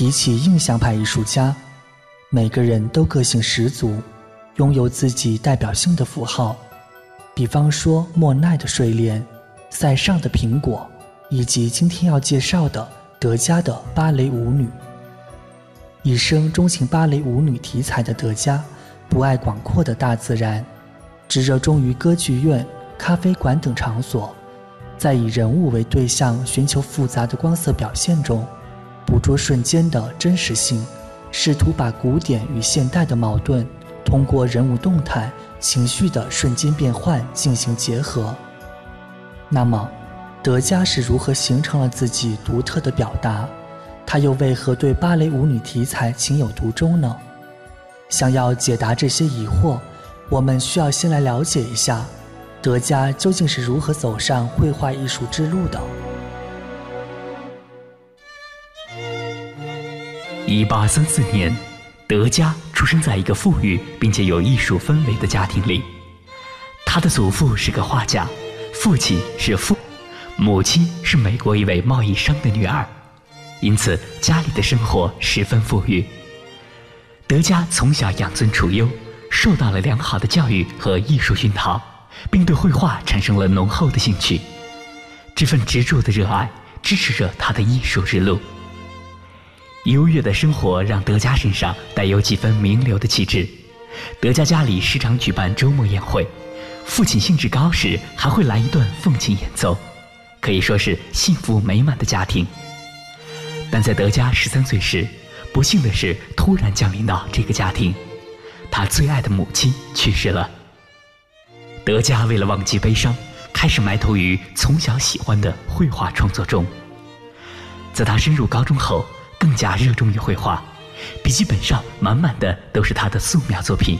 提起印象派艺术家，每个人都个性十足，拥有自己代表性的符号。比方说莫奈的睡莲、塞尚的苹果，以及今天要介绍的德加的芭蕾舞女。一生钟情芭蕾舞女题材的德加，不爱广阔的大自然，只热衷于歌剧院、咖啡馆等场所，在以人物为对象寻求复杂的光色表现中，捕捉瞬间的真实性，试图把古典与现代的矛盾，通过人物动态。情绪的瞬间变换进行结合。那么，德加是如何形成了自己独特的表达？他又为何对芭蕾舞女题材情有独钟呢？想要解答这些疑惑，我们需要先来了解一下，德加究竟是如何走上绘画艺术之路的。一八三四年，德加。出生在一个富裕并且有艺术氛围的家庭里，他的祖父是个画家，父亲是富，母亲是美国一位贸易商的女儿，因此家里的生活十分富裕。德加从小养尊处优，受到了良好的教育和艺术熏陶，并对绘画产生了浓厚的兴趣。这份执着的热爱支持着他的艺术之路。优越的生活让德加身上带有几分名流的气质。德加家里时常举办周末宴会，父亲兴致高时还会来一段风琴演奏，可以说是幸福美满的家庭。但在德加十三岁时，不幸的事突然降临到这个家庭，他最爱的母亲去世了。德加为了忘记悲伤，开始埋头于从小喜欢的绘画创作中。在他升入高中后，更加热衷于绘画，笔记本上满满的都是他的素描作品。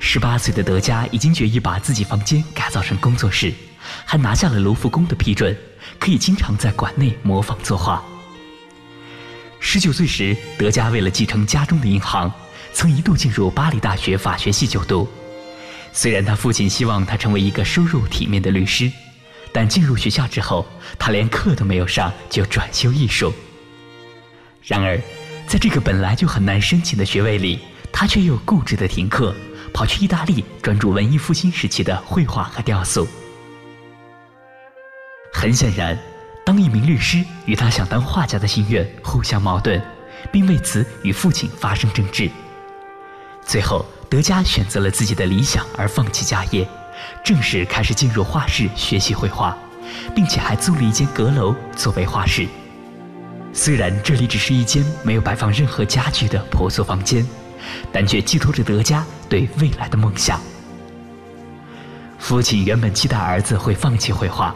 十八岁的德加已经决意把自己房间改造成工作室，还拿下了卢浮宫的批准，可以经常在馆内模仿作画。十九岁时，德加为了继承家中的银行，曾一度进入巴黎大学法学系就读。虽然他父亲希望他成为一个收入体面的律师，但进入学校之后，他连课都没有上就转修艺术。然而，在这个本来就很难申请的学位里，他却又固执的停课，跑去意大利专注文艺复兴时期的绘画和雕塑。很显然，当一名律师与他想当画家的心愿互相矛盾，并为此与父亲发生争执。最后，德加选择了自己的理想而放弃家业，正式开始进入画室学习绘画，并且还租了一间阁楼作为画室。虽然这里只是一间没有摆放任何家具的婆娑房间，但却寄托着德加对未来的梦想。父亲原本期待儿子会放弃绘画，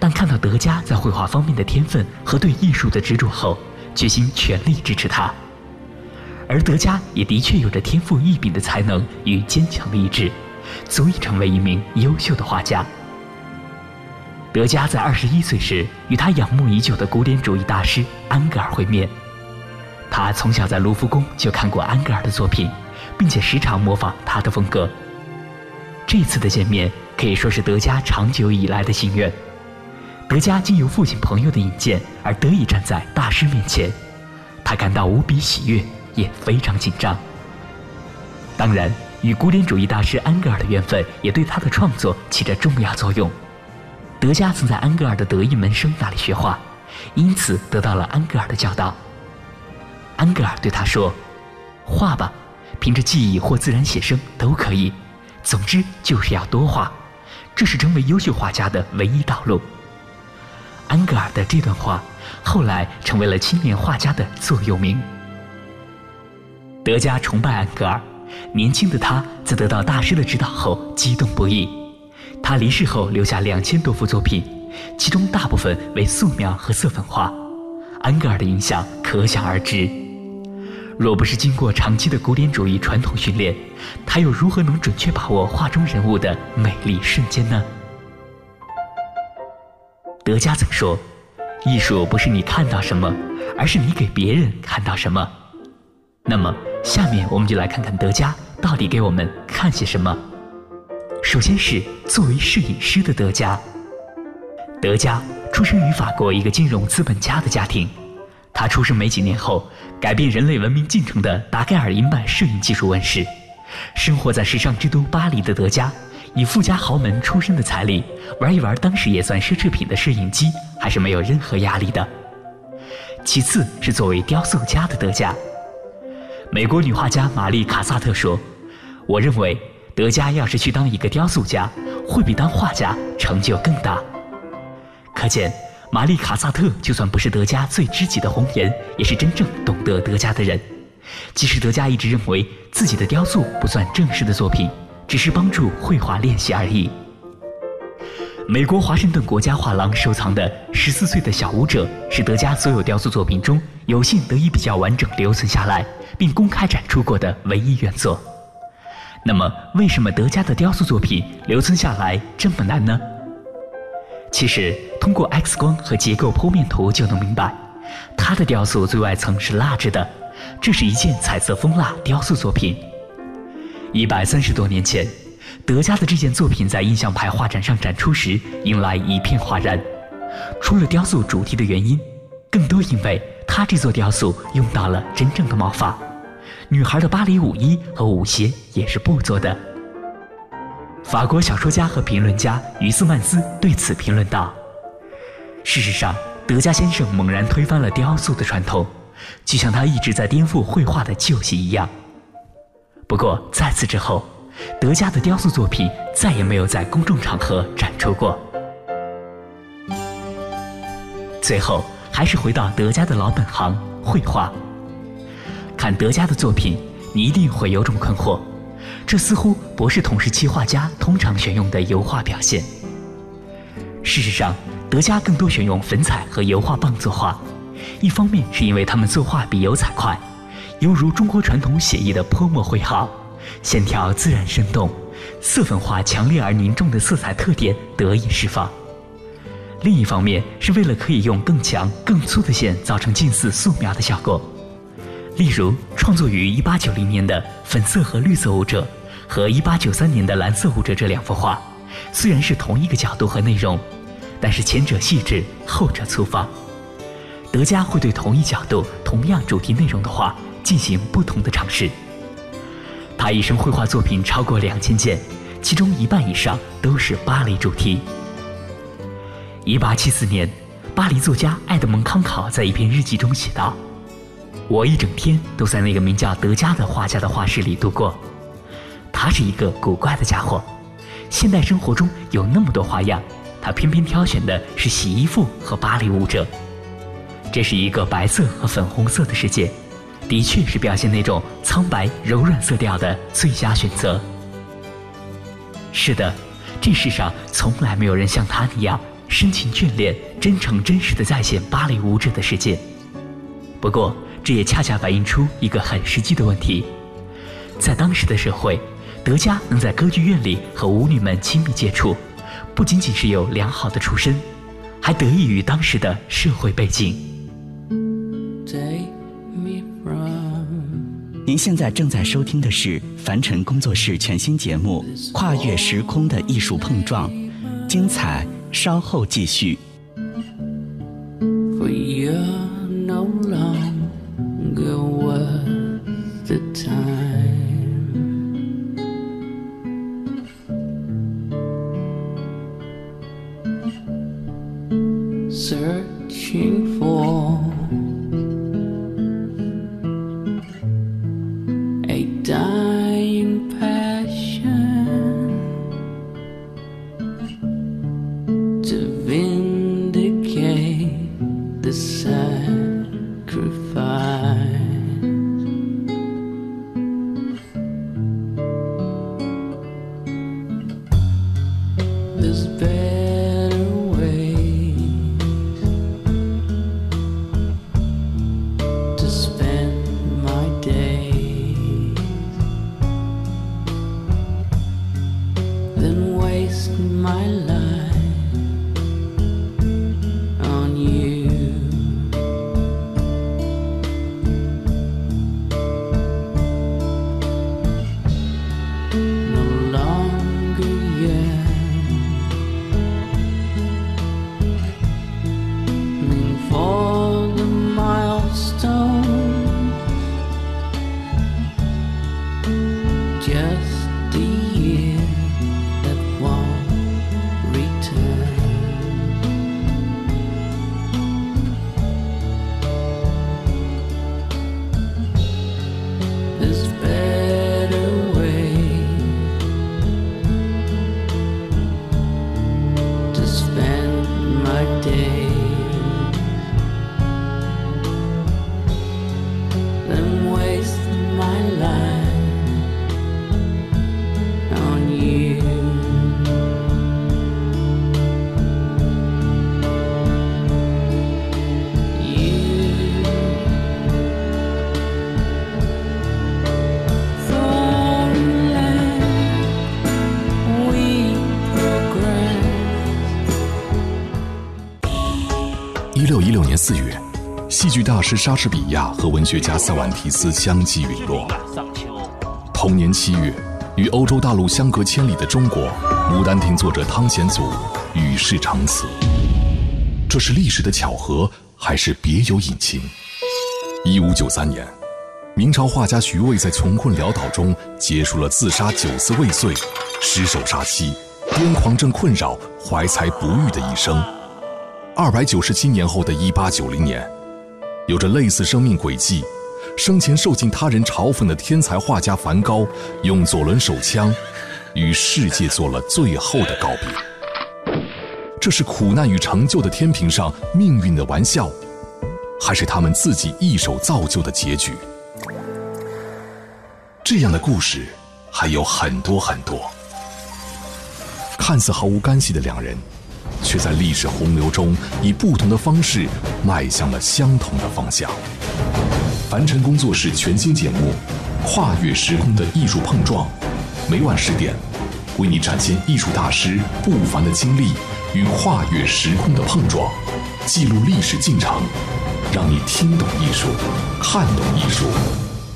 但看到德加在绘画方面的天分和对艺术的执着后，决心全力支持他。而德加也的确有着天赋异禀的才能与坚强的意志，足以成为一名优秀的画家。德加在二十一岁时与他仰慕已久的古典主义大师安格尔会面。他从小在卢浮宫就看过安格尔的作品，并且时常模仿他的风格。这次的见面可以说是德加长久以来的心愿。德加经由父亲朋友的引荐而得以站在大师面前，他感到无比喜悦，也非常紧张。当然，与古典主义大师安格尔的缘分也对他的创作起着重要作用。德加曾在安格尔的得意门生那里学画，因此得到了安格尔的教导。安格尔对他说：“画吧，凭着记忆或自然写生都可以，总之就是要多画，这是成为优秀画家的唯一道路。”安格尔的这段话后来成为了青年画家的座右铭。德加崇拜安格尔，年轻的他在得到大师的指导后激动不已。他离世后留下两千多幅作品，其中大部分为素描和色粉画。安格尔的影响可想而知。若不是经过长期的古典主义传统训练，他又如何能准确把握画中人物的美丽瞬间呢？德加曾说：“艺术不是你看到什么，而是你给别人看到什么。”那么，下面我们就来看看德加到底给我们看些什么。首先是作为摄影师的德加。德加出生于法国一个金融资本家的家庭，他出生没几年后，改变人类文明进程的达盖尔银版摄影技术问世。生活在时尚之都巴黎的德加，以富家豪门出身的财力，玩一玩当时也算奢侈品的摄影机，还是没有任何压力的。其次是作为雕塑家的德加。美国女画家玛丽卡萨特说：“我认为德加要是去当一个雕塑家，会比当画家成就更大。”可见，玛丽卡萨特就算不是德加最知己的红颜，也是真正懂得德加的人。即使德加一直认为自己的雕塑不算正式的作品，只是帮助绘画练习而已。美国华盛顿国家画廊收藏的十四岁的小舞者是德加所有雕塑作品中有幸得以比较完整留存下来并公开展出过的唯一原作。那么，为什么德加的雕塑作品留存下来这么难呢？其实，通过 X 光和结构剖面图就能明白，他的雕塑最外层是蜡制的，这是一件彩色蜂蜡雕塑作品。一百三十多年前。德加的这件作品在印象派画展上展出时，引来一片哗然。除了雕塑主题的原因，更多因为他这座雕塑用到了真正的毛发，女孩的芭蕾舞衣和舞鞋也是布做的。法国小说家和评论家于斯曼斯对此评论道：“事实上，德加先生猛然推翻了雕塑的传统，就像他一直在颠覆绘画的旧习一样。不过在此之后。”德加的雕塑作品再也没有在公众场合展出过。最后，还是回到德加的老本行——绘画。看德加的作品，你一定会有种困惑：这似乎不是同时期画家通常选用的油画表现。事实上，德加更多选用粉彩和油画棒作画。一方面是因为他们作画比油彩快，犹如中国传统写意的泼墨绘好。线条自然生动，色粉画强烈而凝重的色彩特点得以释放。另一方面，是为了可以用更强、更粗的线造成近似素描的效果。例如，创作于1890年的粉色和绿色舞者和1893年的蓝色舞者这两幅画，虽然是同一个角度和内容，但是前者细致，后者粗放。德加会对同一角度、同样主题内容的画进行不同的尝试。他一生绘画作品超过两千件，其中一半以上都是巴黎主题。一八七四年，巴黎作家爱德蒙·康考在一篇日记中写道：“我一整天都在那个名叫德加的画家的画室里度过。他是一个古怪的家伙。现代生活中有那么多花样，他偏偏挑选的是洗衣服和芭蕾舞者。这是一个白色和粉红色的世界。”的确是表现那种苍白柔软色调的最佳选择。是的，这世上从来没有人像他那样深情眷恋、真诚真实的再现芭蕾舞者的世界。不过，这也恰恰反映出一个很实际的问题：在当时的社会，德加能在歌剧院里和舞女们亲密接触，不仅仅是有良好的出身，还得益于当时的社会背景。您现在正在收听的是凡尘工作室全新节目《跨越时空的艺术碰撞》，精彩稍后继续。searching for 大师莎士比亚和文学家塞万提斯相继陨落。同年七月，与欧洲大陆相隔千里的中国，《牡丹亭》作者汤显祖与世长辞。这是历史的巧合，还是别有隐情？一五九三年，明朝画家徐渭在穷困潦倒中结束了自杀九次未遂、失手杀妻、癫狂症困扰、怀才不遇的一生。二百九十七年后的一八九零年，有着类似生命轨迹、生前受尽他人嘲讽的天才画家梵高，用左轮手枪与世界做了最后的告别。这是苦难与成就的天平上命运的玩笑，还是他们自己一手造就的结局？这样的故事还有很多很多。看似毫无干系的两人。却在历史洪流中，以不同的方式迈向了相同的方向。凡尘工作室全新节目《跨越时空的艺术碰撞》，每晚十点，为你展现艺术大师不凡的经历与跨越时空的碰撞，记录历史进程，让你听懂艺术，看懂艺术，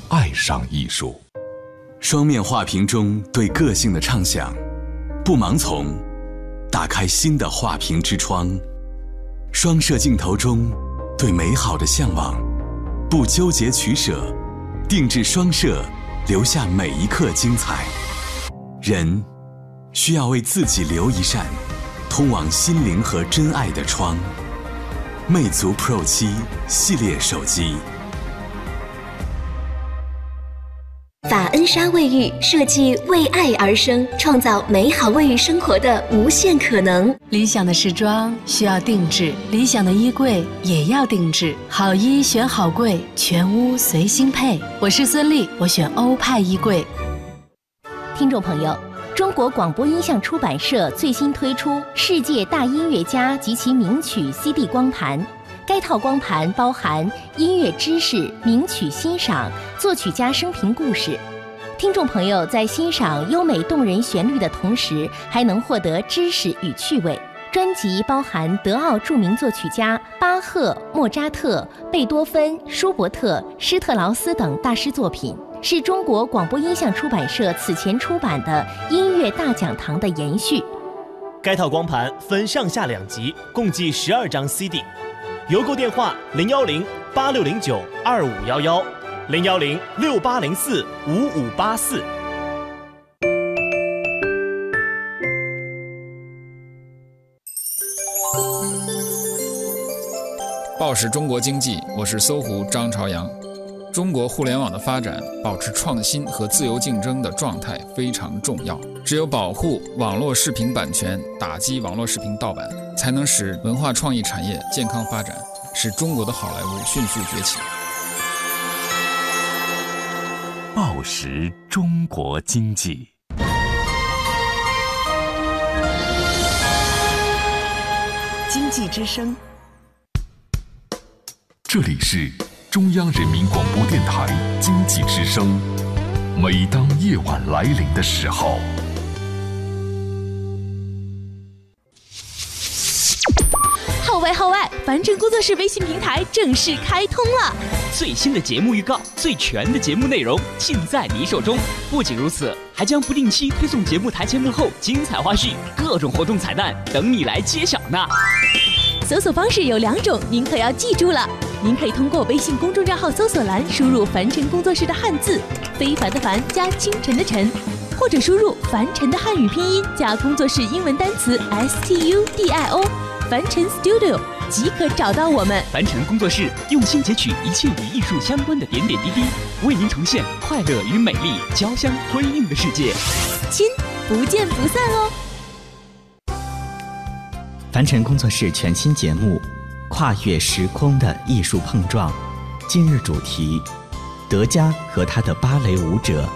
爱上艺术。双面画屏中对个性的畅想，不盲从。打开新的画屏之窗，双摄镜头中对美好的向往，不纠结取舍，定制双摄，留下每一刻精彩。人需要为自己留一扇通往心灵和真爱的窗。魅族 Pro 七系列手机。法恩莎卫浴设计为爱而生，创造美好卫浴生活的无限可能。理想的时装需要定制，理想的衣柜也要定制。好衣选好柜，全屋随心配。我是孙俪，我选欧派衣柜。听众朋友，中国广播音像出版社最新推出世界大音乐家及其名曲 CD 光盘。该套光盘包含音乐知识、名曲欣赏、作曲家生平故事。听众朋友在欣赏优美动人旋律的同时，还能获得知识与趣味。专辑包含德奥著名作曲家巴赫、莫扎特、贝多芬、舒伯特、施特劳斯等大师作品，是中国广播音像出版社此前出版的音乐大讲堂的延续。该套光盘分上下两集，共计十二张 CD。邮购电话：零幺零八六零九二五幺幺，零幺零六八零四五五八四。报时中国经济，我是搜狐张朝阳。中国互联网的发展，保持创新和自由竞争的状态非常重要。只有保护网络视频版权，打击网络视频盗版，才能使文化创意产业健康发展，使中国的好莱坞迅速崛起。报时中国经济，经济之声，这里是。中央人民广播电台经济之声，每当夜晚来临的时候，号外号外！凡尘工作室微信平台正式开通了，最新的节目预告、最全的节目内容尽在你手中。不仅如此，还将不定期推送节目台前幕后精彩花絮，各种活动彩蛋等你来揭晓呢。搜索方式有两种，您可要记住了。您可以通过微信公众账号搜索栏输入“凡尘工作室”的汉字“非凡”的“凡”加清晨的“晨”，或者输入“凡尘”的汉语拼音加工作室英文单词 “S T U D I O”，凡尘 Studio 即可找到我们。凡尘工作室用心截取一切与艺术相关的点点滴滴，为您呈现快乐与美丽交相辉映的世界。亲，不见不散哦！凡尘工作室全新节目。跨越时空的艺术碰撞，今日主题：德加和他的芭蕾舞者。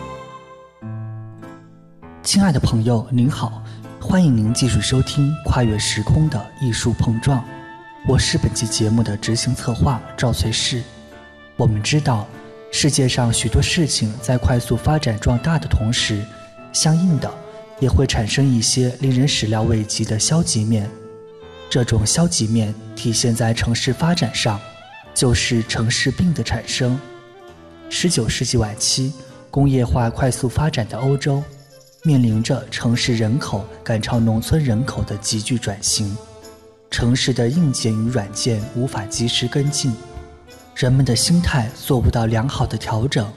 亲爱的朋友，您好，欢迎您继续收听《跨越时空的艺术碰撞》，我是本期节目的执行策划赵翠氏。我们知道，世界上许多事情在快速发展壮大的同时，相应的也会产生一些令人始料未及的消极面。这种消极面体现在城市发展上，就是城市病的产生。十九世纪晚期，工业化快速发展的欧洲，面临着城市人口赶超农村人口的急剧转型，城市的硬件与软件无法及时跟进，人们的心态做不到良好的调整。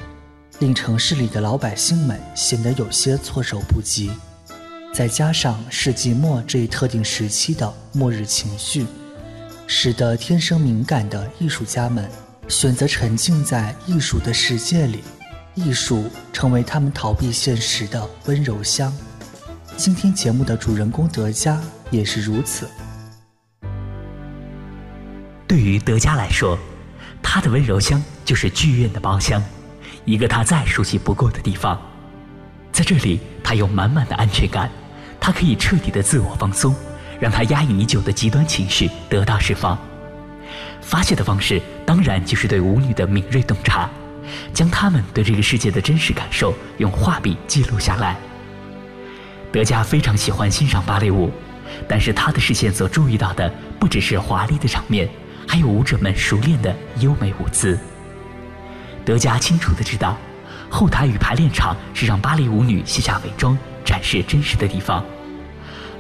令城市里的老百姓们显得有些措手不及，再加上世纪末这一特定时期的末日情绪，使得天生敏感的艺术家们选择沉浸在艺术的世界里，艺术成为他们逃避现实的温柔乡。今天节目的主人公德加也是如此。对于德加来说，他的温柔乡就是剧院的包厢。一个他再熟悉不过的地方，在这里，他有满满的安全感，他可以彻底的自我放松，让他压抑已久的极端情绪得到释放。发泄的方式当然就是对舞女的敏锐洞察，将他们对这个世界的真实感受用画笔记录下来。德加非常喜欢欣赏芭蕾舞，但是他的视线所注意到的不只是华丽的场面，还有舞者们熟练的优美舞姿。德加清楚的知道，后台与排练场是让芭蕾舞女卸下伪装、展示真实的地方。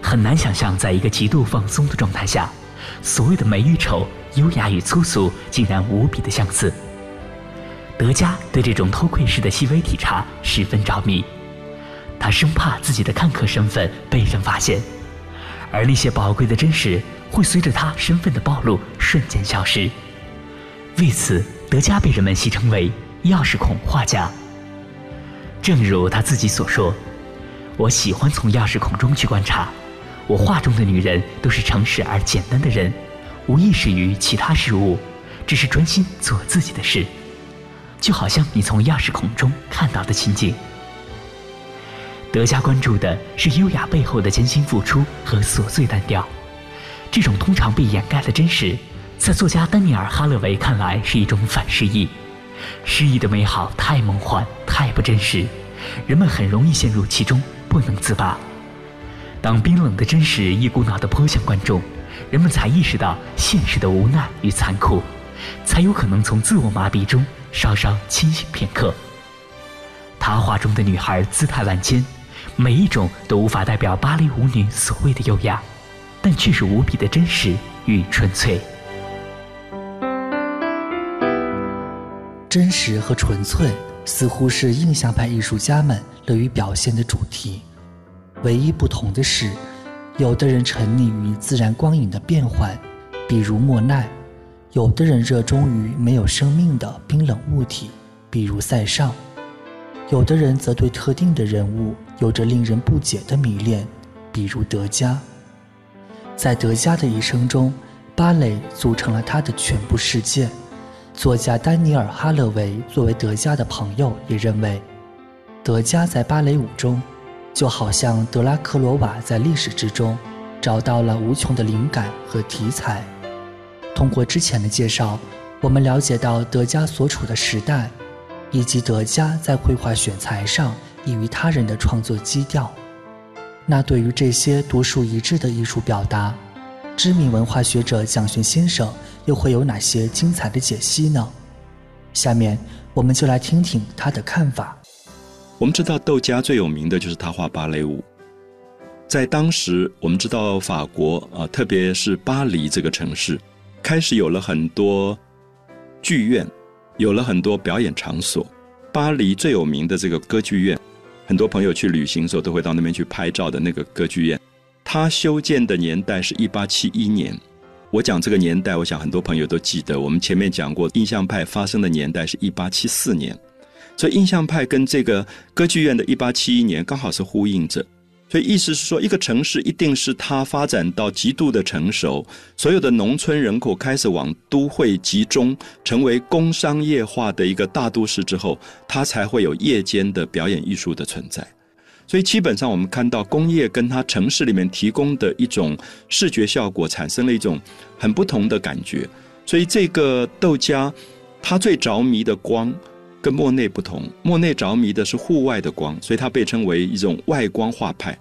很难想象，在一个极度放松的状态下，所谓的美与丑、优雅与粗俗，竟然无比的相似。德加对这种偷窥式的细微体察十分着迷，他生怕自己的看客身份被人发现，而那些宝贵的真实会随着他身份的暴露瞬间消失。为此。德加被人们戏称为“钥匙孔画家”。正如他自己所说：“我喜欢从钥匙孔中去观察，我画中的女人都是诚实而简单的人，无意识于其他事物，只是专心做自己的事，就好像你从钥匙孔中看到的情景。”德加关注的是优雅背后的艰辛付出和琐碎单调，这种通常被掩盖的真实。在作家丹尼尔·哈勒维看来，是一种反诗意。诗意的美好太梦幻，太不真实，人们很容易陷入其中，不能自拔。当冰冷的真实一股脑地泼向观众，人们才意识到现实的无奈与残酷，才有可能从自我麻痹中稍稍清醒片刻。他画中的女孩姿态万千，每一种都无法代表芭蕾舞女所谓的优雅，但却是无比的真实与纯粹。真实和纯粹似乎是印象派艺术家们乐于表现的主题，唯一不同的是，有的人沉溺于自然光影的变幻，比如莫奈；有的人热衷于没有生命的冰冷物体，比如塞尚；有的人则对特定的人物有着令人不解的迷恋，比如德加。在德加的一生中，芭蕾组成了他的全部世界。作家丹尼尔·哈勒维作为德加的朋友，也认为，德加在芭蕾舞中，就好像德拉克罗瓦在历史之中，找到了无穷的灵感和题材。通过之前的介绍，我们了解到德加所处的时代，以及德加在绘画选材上异于他人的创作基调。那对于这些独树一帜的艺术表达，知名文化学者蒋勋先生。又会有哪些精彩的解析呢？下面我们就来听听他的看法。我们知道窦家最有名的就是他画芭蕾舞，在当时我们知道法国啊，特别是巴黎这个城市，开始有了很多剧院，有了很多表演场所。巴黎最有名的这个歌剧院，很多朋友去旅行的时候都会到那边去拍照的那个歌剧院，它修建的年代是一八七一年。我讲这个年代，我想很多朋友都记得。我们前面讲过，印象派发生的年代是一八七四年，所以印象派跟这个歌剧院的一八七一年刚好是呼应着。所以意思是说，一个城市一定是它发展到极度的成熟，所有的农村人口开始往都会集中，成为工商业化的一个大都市之后，它才会有夜间的表演艺术的存在。所以基本上，我们看到工业跟它城市里面提供的一种视觉效果，产生了一种很不同的感觉。所以这个窦家，他最着迷的光跟莫内不同。莫内着迷的是户外的光，所以他被称为一种外光画派。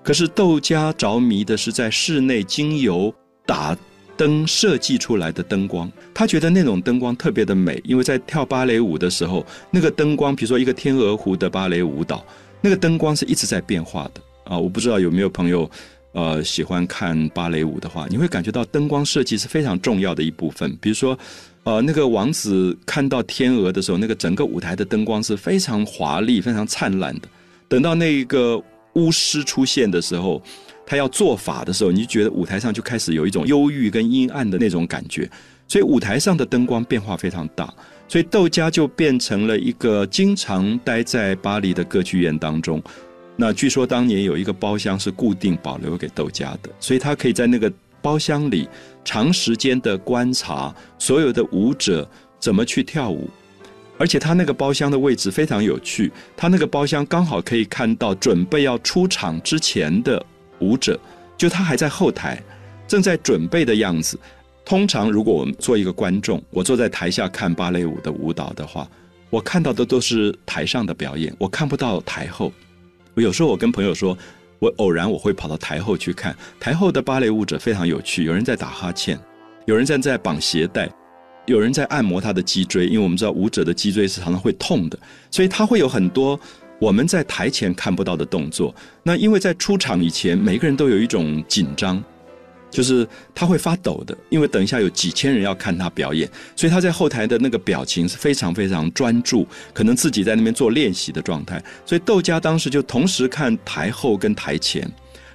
可是窦家着迷的是在室内经由打灯设计出来的灯光，他觉得那种灯光特别的美，因为在跳芭蕾舞的时候，那个灯光，比如说一个天鹅湖的芭蕾舞蹈，那个灯光是一直在变化的啊！我不知道有没有朋友，呃，喜欢看芭蕾舞的话，你会感觉到灯光设计是非常重要的一部分。比如说，呃，那个王子看到天鹅的时候，那个整个舞台的灯光是非常华丽、非常灿烂的。等到那个巫师出现的时候。他要做法的时候，你就觉得舞台上就开始有一种忧郁跟阴暗的那种感觉，所以舞台上的灯光变化非常大，所以窦家就变成了一个经常待在巴黎的歌剧院当中。那据说当年有一个包厢是固定保留给窦家的，所以他可以在那个包厢里长时间的观察所有的舞者怎么去跳舞，而且他那个包厢的位置非常有趣，他那个包厢刚好可以看到准备要出场之前的。舞者，就他还在后台，正在准备的样子。通常，如果我们做一个观众，我坐在台下看芭蕾舞的舞蹈的话，我看到的都是台上的表演，我看不到台后。我有时候我跟朋友说，我偶然我会跑到台后去看，台后的芭蕾舞者非常有趣，有人在打哈欠，有人站在绑鞋带，有人在按摩他的脊椎，因为我们知道舞者的脊椎是常常会痛的，所以他会有很多。我们在台前看不到的动作，那因为在出场以前，每个人都有一种紧张，就是他会发抖的，因为等一下有几千人要看他表演，所以他在后台的那个表情是非常非常专注，可能自己在那边做练习的状态。所以窦家当时就同时看台后跟台前，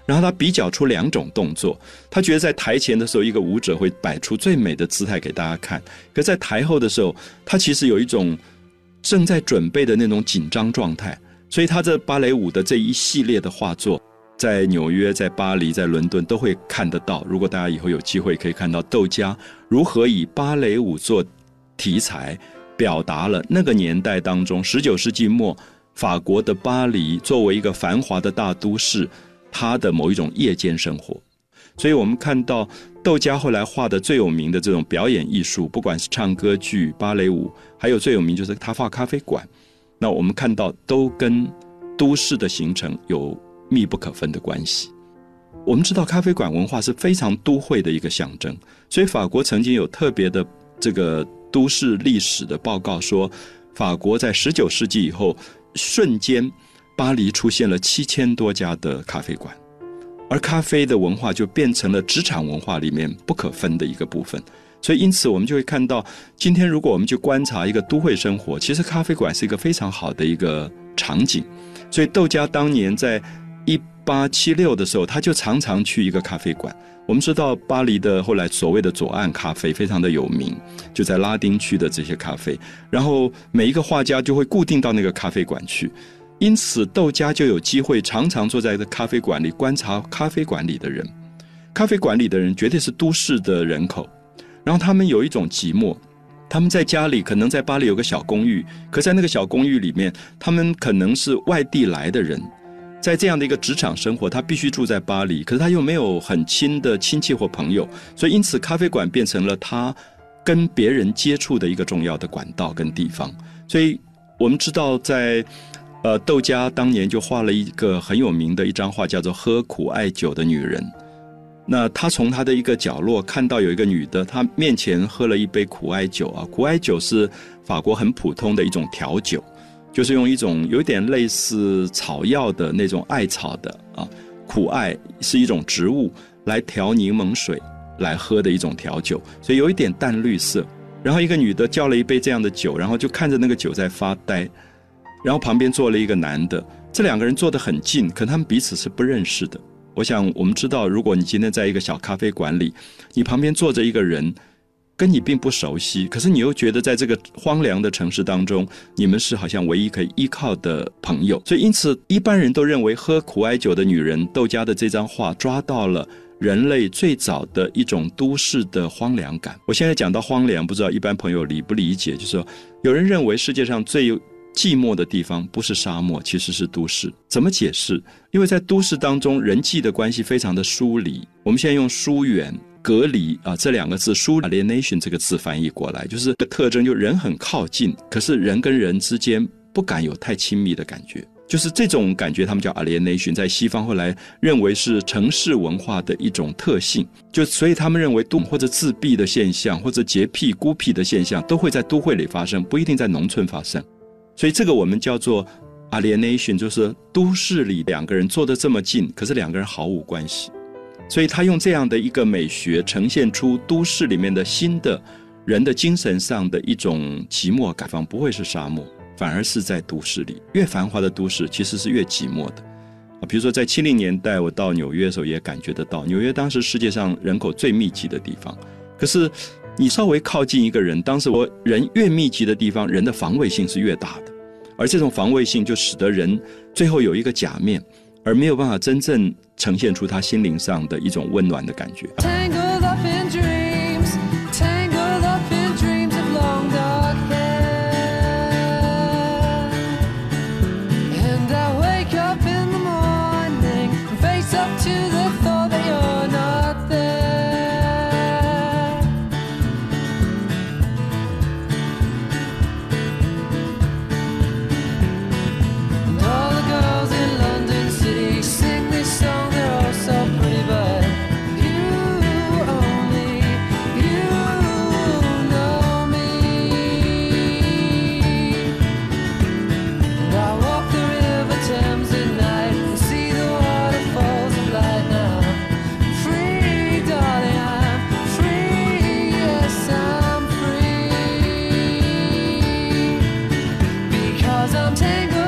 然后他比较出两种动作，他觉得在台前的时候，一个舞者会摆出最美的姿态给大家看，可在台后的时候，他其实有一种正在准备的那种紧张状态。所以他这芭蕾舞的这一系列的画作，在纽约、在巴黎、在伦敦都会看得到。如果大家以后有机会可以看到窦家如何以芭蕾舞做题材，表达了那个年代当中十九世纪末法国的巴黎作为一个繁华的大都市，它的某一种夜间生活。所以我们看到窦家后来画的最有名的这种表演艺术，不管是唱歌剧、芭蕾舞，还有最有名就是他画咖啡馆。那我们看到都跟都市的形成有密不可分的关系。我们知道咖啡馆文化是非常都会的一个象征，所以法国曾经有特别的这个都市历史的报告说，法国在十九世纪以后，瞬间巴黎出现了七千多家的咖啡馆，而咖啡的文化就变成了职场文化里面不可分的一个部分。所以，因此我们就会看到，今天如果我们去观察一个都会生活，其实咖啡馆是一个非常好的一个场景。所以，窦家当年在一八七六的时候，他就常常去一个咖啡馆。我们知道，巴黎的后来所谓的左岸咖啡非常的有名，就在拉丁区的这些咖啡。然后，每一个画家就会固定到那个咖啡馆去，因此窦家就有机会常常坐在咖啡馆里观察咖啡馆里的人。咖啡馆里的人绝对是都市的人口。然后他们有一种寂寞，他们在家里可能在巴黎有个小公寓，可在那个小公寓里面，他们可能是外地来的人，在这样的一个职场生活，他必须住在巴黎，可是他又没有很亲的亲戚或朋友，所以因此咖啡馆变成了他跟别人接触的一个重要的管道跟地方。所以我们知道，在呃窦家当年就画了一个很有名的一张画，叫做《喝苦艾酒的女人》。那他从他的一个角落看到有一个女的，她面前喝了一杯苦艾酒啊。苦艾酒是法国很普通的一种调酒，就是用一种有点类似草药的那种艾草的啊，苦艾是一种植物来调柠檬水来喝的一种调酒，所以有一点淡绿色。然后一个女的叫了一杯这样的酒，然后就看着那个酒在发呆，然后旁边坐了一个男的，这两个人坐得很近，可他们彼此是不认识的。我想，我们知道，如果你今天在一个小咖啡馆里，你旁边坐着一个人，跟你并不熟悉，可是你又觉得在这个荒凉的城市当中，你们是好像唯一可以依靠的朋友。所以，因此一般人都认为喝苦艾酒的女人窦家的这张画抓到了人类最早的一种都市的荒凉感。我现在讲到荒凉，不知道一般朋友理不理解？就是说，有人认为世界上最寂寞的地方不是沙漠，其实是都市。怎么解释？因为在都市当中，人际的关系非常的疏离。我们现在用疏远、隔离啊这两个字，疏 alienation 这个字翻译过来，就是的特征，就人很靠近，可是人跟人之间不敢有太亲密的感觉。就是这种感觉，他们叫 alienation，在西方后来认为是城市文化的一种特性，就所以他们认为都或者自闭的现象，或者洁癖、孤僻的现象，都会在都会里发生，不一定在农村发生。所以这个我们叫做 alienation，就是都市里两个人坐得这么近，可是两个人毫无关系。所以他用这样的一个美学，呈现出都市里面的新的人的精神上的一种寂寞感，方不会是沙漠。反而是在都市里，越繁华的都市其实是越寂寞的啊。比如说，在七零年代，我到纽约的时候也感觉得到，纽约当时世界上人口最密集的地方。可是，你稍微靠近一个人，当时我人越密集的地方，人的防卫性是越大的，而这种防卫性就使得人最后有一个假面，而没有办法真正呈现出他心灵上的一种温暖的感觉。tangled.